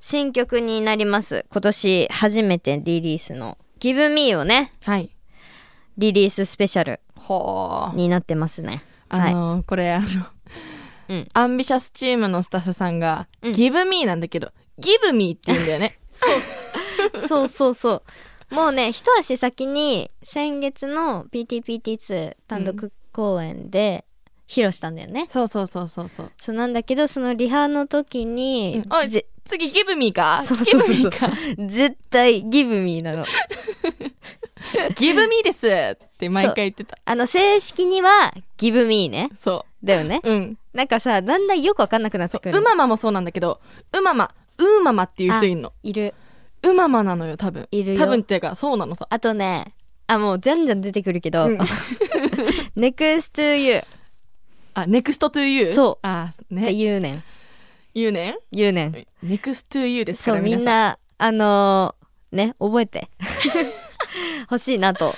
新曲になります。今年初めてリリースの「Give Me」をねはい。リリーススペシャルになってますね。あのーこれあの、うん。アンビシャスチームのスタッフさんが「うん。Give me」なんだけど「Give me」って言うんだよね。そうそうそうもうね一足先に先月の PTPT2 単独公演で披露したんだよね、そうそうそうそうそう。そうなんだけどそのリハの時に、あぜ次「Give me」か？そうそうそうそう。か。絶対 Give Me なの。Give me ですって毎回言ってた。あの正式には Give Me ね。そだよね。ううん。なんかさだんだんよくわかんなくなってくるう。ままもそうなんだけどうままうーままっていう人いるの。いるうままなのよ多分。いるよ。多分っていうかそうなのさ。あとねあもうじゃんじゃん出てくるけど、うん。Next to you あ next to you そう。あね。言うねん。言うね言うねん。next to you ですかそうみん。んなあのーね覚えて。欲しいなと。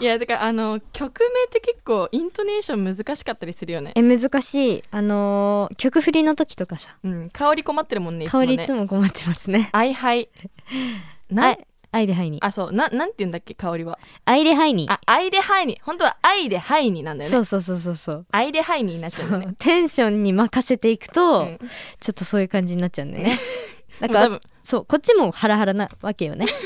いやだからあの曲名って結構イントネーション難しかったりするよね。え難しい。あのー曲振りの時とかさ。うん香り困ってるもんね香りねいつも困ってますね。アイハイ なあアイでハイに。あそうななんて言うんだっけ香りは。アイでハイに。あアイでハイに。本当はアイでハイになんだよね。そうそうそうそうそう。アイでハイになっちゃうね。テンションに任せていくと、うん。ちょっとそういう感じになっちゃうんだよね。だもう多分。からそうこっちもハラハラなわけよね。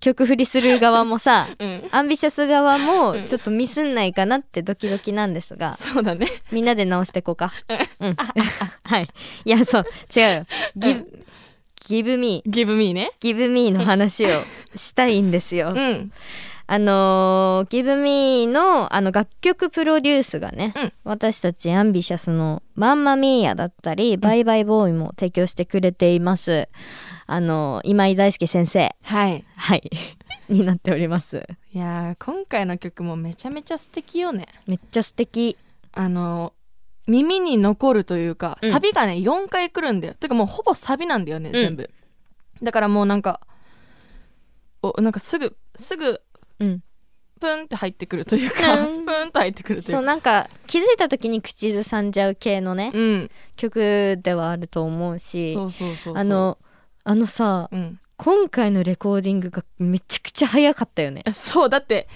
曲振りする側もさうん。アンビシャス側もうん。ちょっとミスんないかなってドキドキなんですが、そうだね。みんなで直していこうか。うん。はい。いや、そう、違うよ。ギブ、ギブミー、ギブミーね。ギブミーの話をしたいんですよ。うん。あのー、ギブミーのあの楽曲プロデュースがね、うん。私たちアンビシャスのマンマミーヤだったり、バイバイボーイも提供してくれています。あのー今井大輔先生、はい。はい、になっております。いやー今回の曲もめちゃめちゃ素敵よね。めっちゃ素敵。あの耳に残るというか、うん。サビがね4回来るんだよ。てかもうほぼサビなんだよね、全部。だからもうなんかおなんかすぐすぐうん。プンって入ってくるというか、うん。プンって入ってくるというか。そう、なんか気づいた時に口ずさんじゃう系のね、うん。曲ではあると思うし、そうそうそうそう。あの、あのさ、うん。今回のレコーディングがめちゃくちゃ早かったよね。そうだって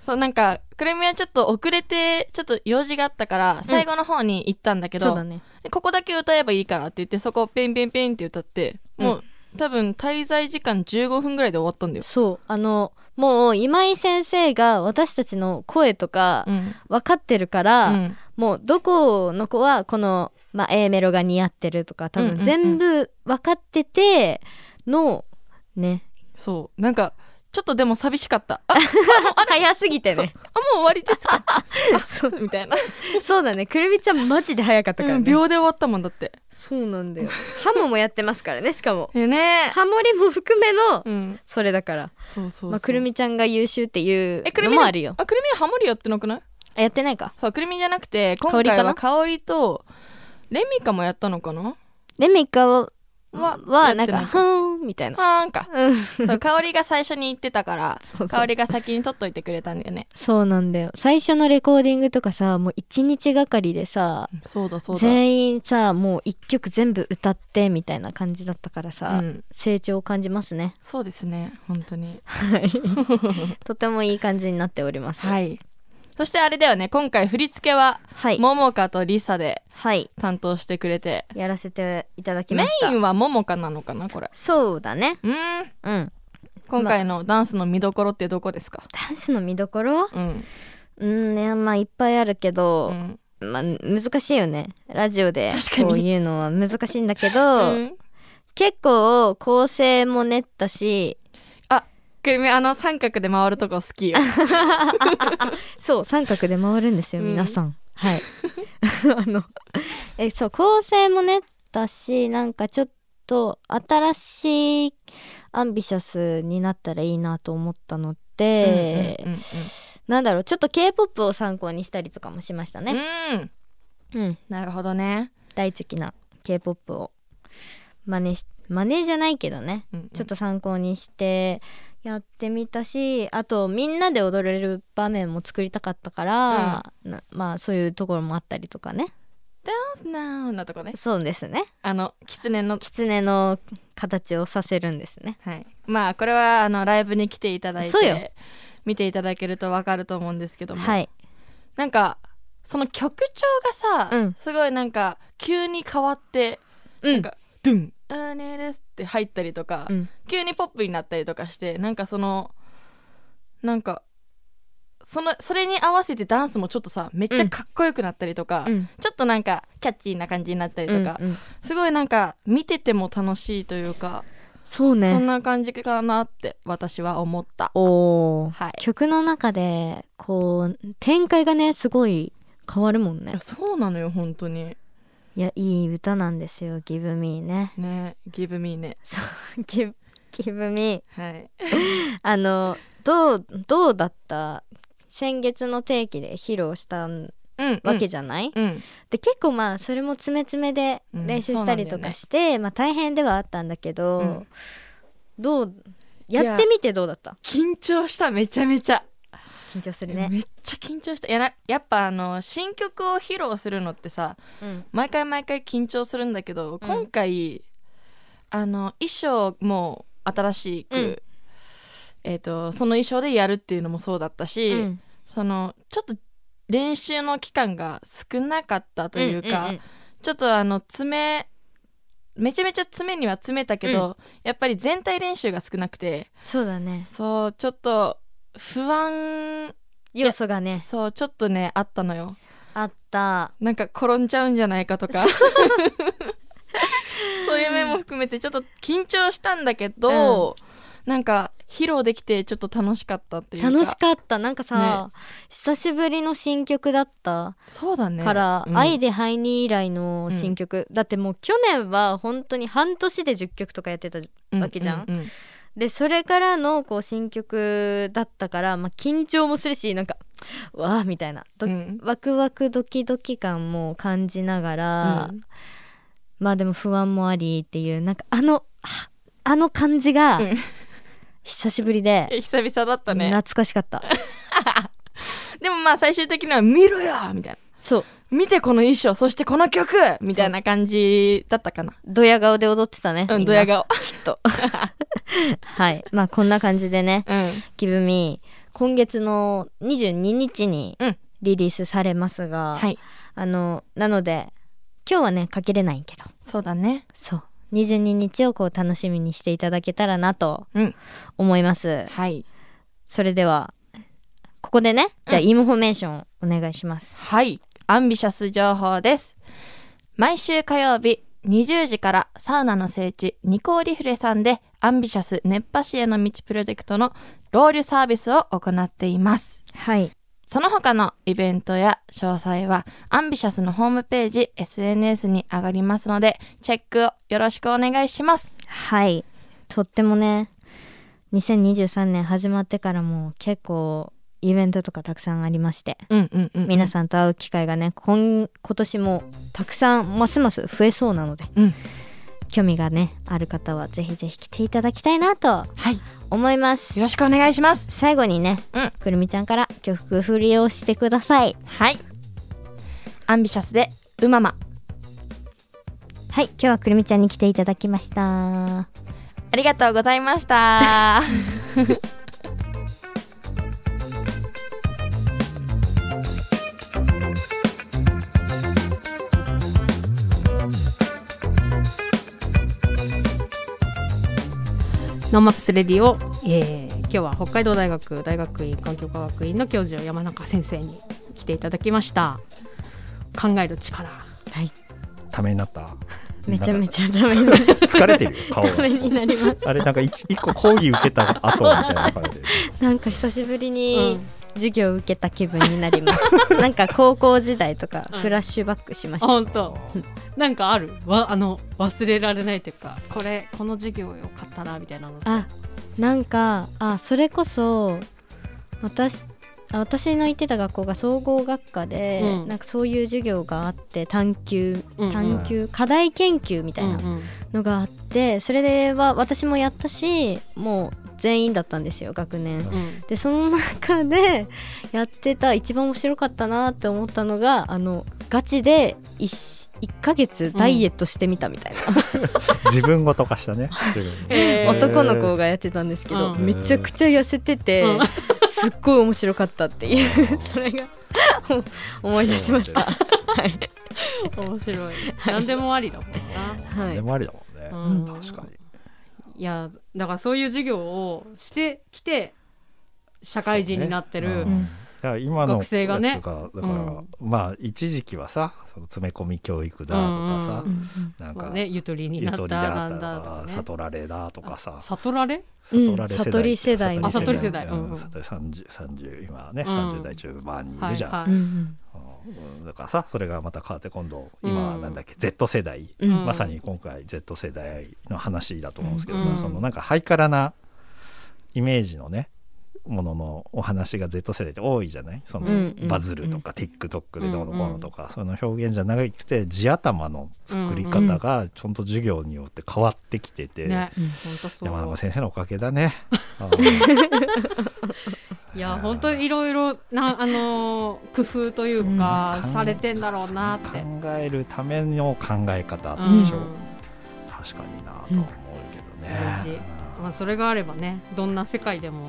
そうなんかくるみはちょっと遅れてちょっと用事があったから最後の方に行ったんだけど、そうだね。でここだけ歌えばいいからって言ってそこをペンペンペンって歌ってもう、多分滞在時間15分ぐらいで終わったんだよ。そう。あのもう今井先生が私たちの声とかうん。分かってるから、うん。もうどこの子はこの、まあ、A メロが似合ってるとか多うんうんうん。分全部分かっててのね。そう。なんかちょっとでも寂しかった。あ 早すぎてね。あもう終わりです。かそう。みたいな、そうだね。くるみちゃんマジで早かったからうん、ね、秒で終わったもんだって。そうなんだよ。ハモもやってますからねしかも。えね。ハモリも含めのうん。それだから。そうそうそう。まあ、くるみちゃんが優秀っていうのもあるよ。あくるみはハモリやってなくない？あやってないか。そうくるみじゃなくて今回は香りとレミカもやったのかな？レミカはははなんかふーんみたいな。はーんか。うん。そう香りが最初に言ってたからそうそう。香りが先に取っといてくれたんだよね。そうなんだよ。最初のレコーディングとかさもう一日がかりでさそうだそうだ。全員さもう一曲全部歌ってみたいな感じだったからさ、うん。成長を感じますね。そうですね本当に。はい。とてもいい感じになっております。はいそしてあれだよね。今回振り付けははい、ももかとりさではい。担当してくれて。やらせていただきメました。インはももかなのかなこれ。そうだね。うーん。うん。今回のダンスの見どころってどこですか？ダンスの見どころ？うん。うんねまあいっぱいあるけうど、ん。まあ難しいよね。ラジオでこういうのは難しいんだけど、うん。結構構成も練ったしくるみあの三角で回るとこ好きよ。そう三角で回るんですよ、うん。皆さん。はい。あのえそう構成も練ったしなんかちょっと新しいアンビシャスになったらいいなと思ったので、うんうんなんだろうちょっと k p o p を参考にしたりとかもしましたうんね、うん。うん、なるほどね。大好きな k p o p を真似し真似じゃないけどね。うんうん。ちょっと参考にしてやってみたしあとみんなで踊れる場面も作りたかったから、なまあそういうところもあったりとかね。ダンスナウなとこね。そうですね。あの狐の狐の形をさせるんですね。はい。まあこれはあのライブに来ていただいて見ていただけるとわかると思うんですけども、はい。なんかその曲調がさ、うん。すごいなんか急に変わって、うん。なんか「ドゥンあーねーです」って入ったりとか、うん。急にポップになったりとかしてなんかそのなんかそのそれに合わせてダンスもちょっとさめっちゃかっこよくなったりとか、うん。ちょっとなんかキャッチーな感じになったりとか、うんうん。すごいなんか見てても楽しいというか、そうね。そんな感じかなって私は思った。おー。はい。曲の中でこう展開がねすごい変わるもんね。そうなのよ本当にいやいい歌なんですよ「Give Me ね」ね「Give Me ね。そう「Give, Give Me はい」あのどうどうだった？先月の定期で披露したうんわけじゃない、うん。で結構まあそれも詰め詰めでうん練習したりとかして、まあ大変ではあったんだけど、うん。どうやってみてどうだった？緊張しためちゃめちゃ、緊張するね、めっちゃ緊張した。いやなやっぱあの新曲を披露するのってさうん。毎回毎回緊張するんだけど、今回あの衣装も新しく、うん。えー、とその衣装でやるっていうのもそうだったし、うん。そのちょっと練習の期間が少なかったというか、んんん。ちょっとあの爪めちゃめちゃ爪には詰めたけど、やっぱり全体練習が少なくてそうだね。そうちょっと不安要素がね。そうちょっとねあったのよ。あった。なんか転んじゃうんじゃないかとか。そう。いう面も含めてちょっと緊張したんだけど、なんか披露できてちょっと楽しかったっていうか。楽しかった。なんかさ、久しぶりの新曲だった。そうだね。から「うん。愛でハイニー」以来の新曲、だってもう去年は本当に半年で10曲とかやってたわけじゃん。うううんでそれからのこう新曲だったから、まあ、緊張もするしなんかわあみたいな。ドうん。ワクワクドキドキ感も感じながら、うん。まあでも不安もありっていうなんかあのああの感じがうん。久しぶりで、え 久々だったね。懐かしかった。でもまあ最終的には「見ろよ!」みたいな。そう「見てこの衣装そしてこの曲!」みたいな感じだったかな。ドヤ顔で踊ってたねうんドヤ顔。きっと。はい。まあこんな感じでねうん「きぶみ」今月の22日にうん。リリースされますが、はい。あのなので今日はねかけれないけど。そうだね。そう。22日をこう楽しみにしていただけたらなとうん。思います、はい。それではここでねじゃあうん。インフォメーションお願いします、はいアンビシャス情報です。毎週火曜日20時からサウナの聖地ニコーリフレさんでアンビシャス熱波師への道プロジェクトのロウリュサービスを行っています。はい。その他のイベントや詳細はアンビシャスのホームページ SNS に上がりますのでチェックをよろしくお願いします。はい。とってもね2023年始まってからも結構イベントとかたくさんありましてうんうんうん皆さんと会う機会がね今今年もたくさんますます増えそうなので、うん。興味がねある方はぜひぜひ来ていただきたいなとはい。思います。よろしくお願いします。最後にね、うん。くるみちゃんから曲振りをしてください。はい。アンビシャスでうまま。はい今日はくるみちゃんに来ていただきました。ありがとうございました ノーマップスレディを、えー今日は北海道大学大学院環境科学院の教授山中先生に来ていただきました。考える力。ためになった。めちゃめちちゃダメにゃ疲れてるよ 顔ダメにがなりましあれなんか一一個講義受けた後みたいな感じ なんか久しぶりうにん授業を受けた気分になります。なんか高校時代とかうんフラッシュバックしまあした、本当。なんかある？わあの忘れられないというかこれこの授業よかったなみたいなのあなんかあそれこそ私あ私の行ってた学校が総合学科で、うん。なんかそういう授業があって探究うんうん。探究、課題研究みたいなうんうん。のがあってそれでは私もやったしもう全員だったんですよ学年。うん。でその中でやってた一番面白かったなって思ったのがあのガチで 1, 1ヶ月ダイエットしてみたみたいな、自分ごと化したね。男の子がやってたんですけど、うん。めちゃくちゃ痩せてて、うんすっごい面白かったっていう。それが 思い出しました。はい、面白い。何でもありだもんな。はい。でもありだもんね、うん。確かに。いやだからそういう授業をしてきて社会人になってる、ね。うん。いや今の学生がね。だから、うん。まあ一時期はさその詰め込み教育だとかさ、うんなんか、ね、ゆとりにゆとなったりだとなんだとか悟られだとかさ。悟られ？うん悟られ悟り世代あ悟り世代。うん。うんうん。悟り30 30今ね、うん。30代中盤にいるじゃん、はいはい。うん。うん。だからさそれがまた変わって今度今うんなんだっけ、Z 世代、まさに今回 Z 世代の話だと思うんですけど、うん。そのなんかハイカラなイメージのねもののお話が Z 世代って多いじゃない？その、うんうんバズるとか、TikTok でどうのこうのとか、その表現じゃなくて地頭の作り方がちゃんと授業によって変わってきてて、山中先生のおかげだね。いや本当にいろいろなあのー工夫というか、うんされてんだろうなって、考えるための考え方うんでしょ、確かになと思うけどね。まあ、それがあればねどんな世界でも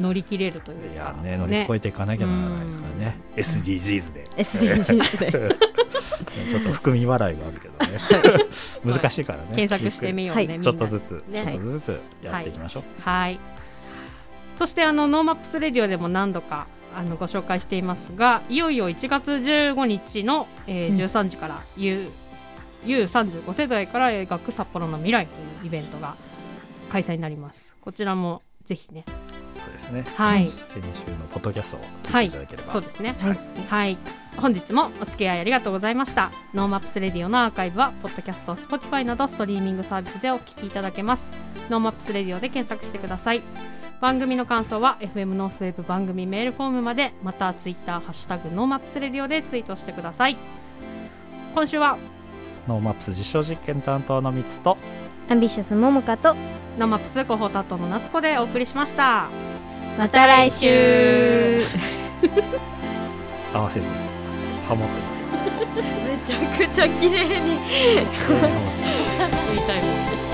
乗り切れるというか。いやね乗り越えていかなきゃならないですからね、SDGs で。SDGs で。ちょっと含み笑いがあるけどね。難しいからね。検索してみようね、はいちょっとずつ、ね。ちょっとずつやっていきましょう、はい。そしてあの NoMaps Radio でも何度かあのご紹介していますがいよいよ1月15日の、えーうん。13時から U U35 世代から描く札幌の未来というイベントが開催になります。こちらもぜひねですね。はい。先先週のポッドキャストを聞いていただければ。そうですね。はい。はい。本日もお付き合いありがとうございました。 NoMaps Radio のアーカイブはポッドキャスト Spotify などストリーミングサービスでお聞きいただけます。 NoMaps Radio で検索してください。番組の感想は FM ノースウェーブ番組メールフォームまでまたツイッターハッシュタグ NoMaps Radio でツイートしてください。今週は NoMaps 実証実験担当のみつとアンビシャスももかと NoMaps 広報担当の夏子でお送りしましたまた来週。合わせずハモって。めちゃくちゃ綺麗に。た。言いたいもん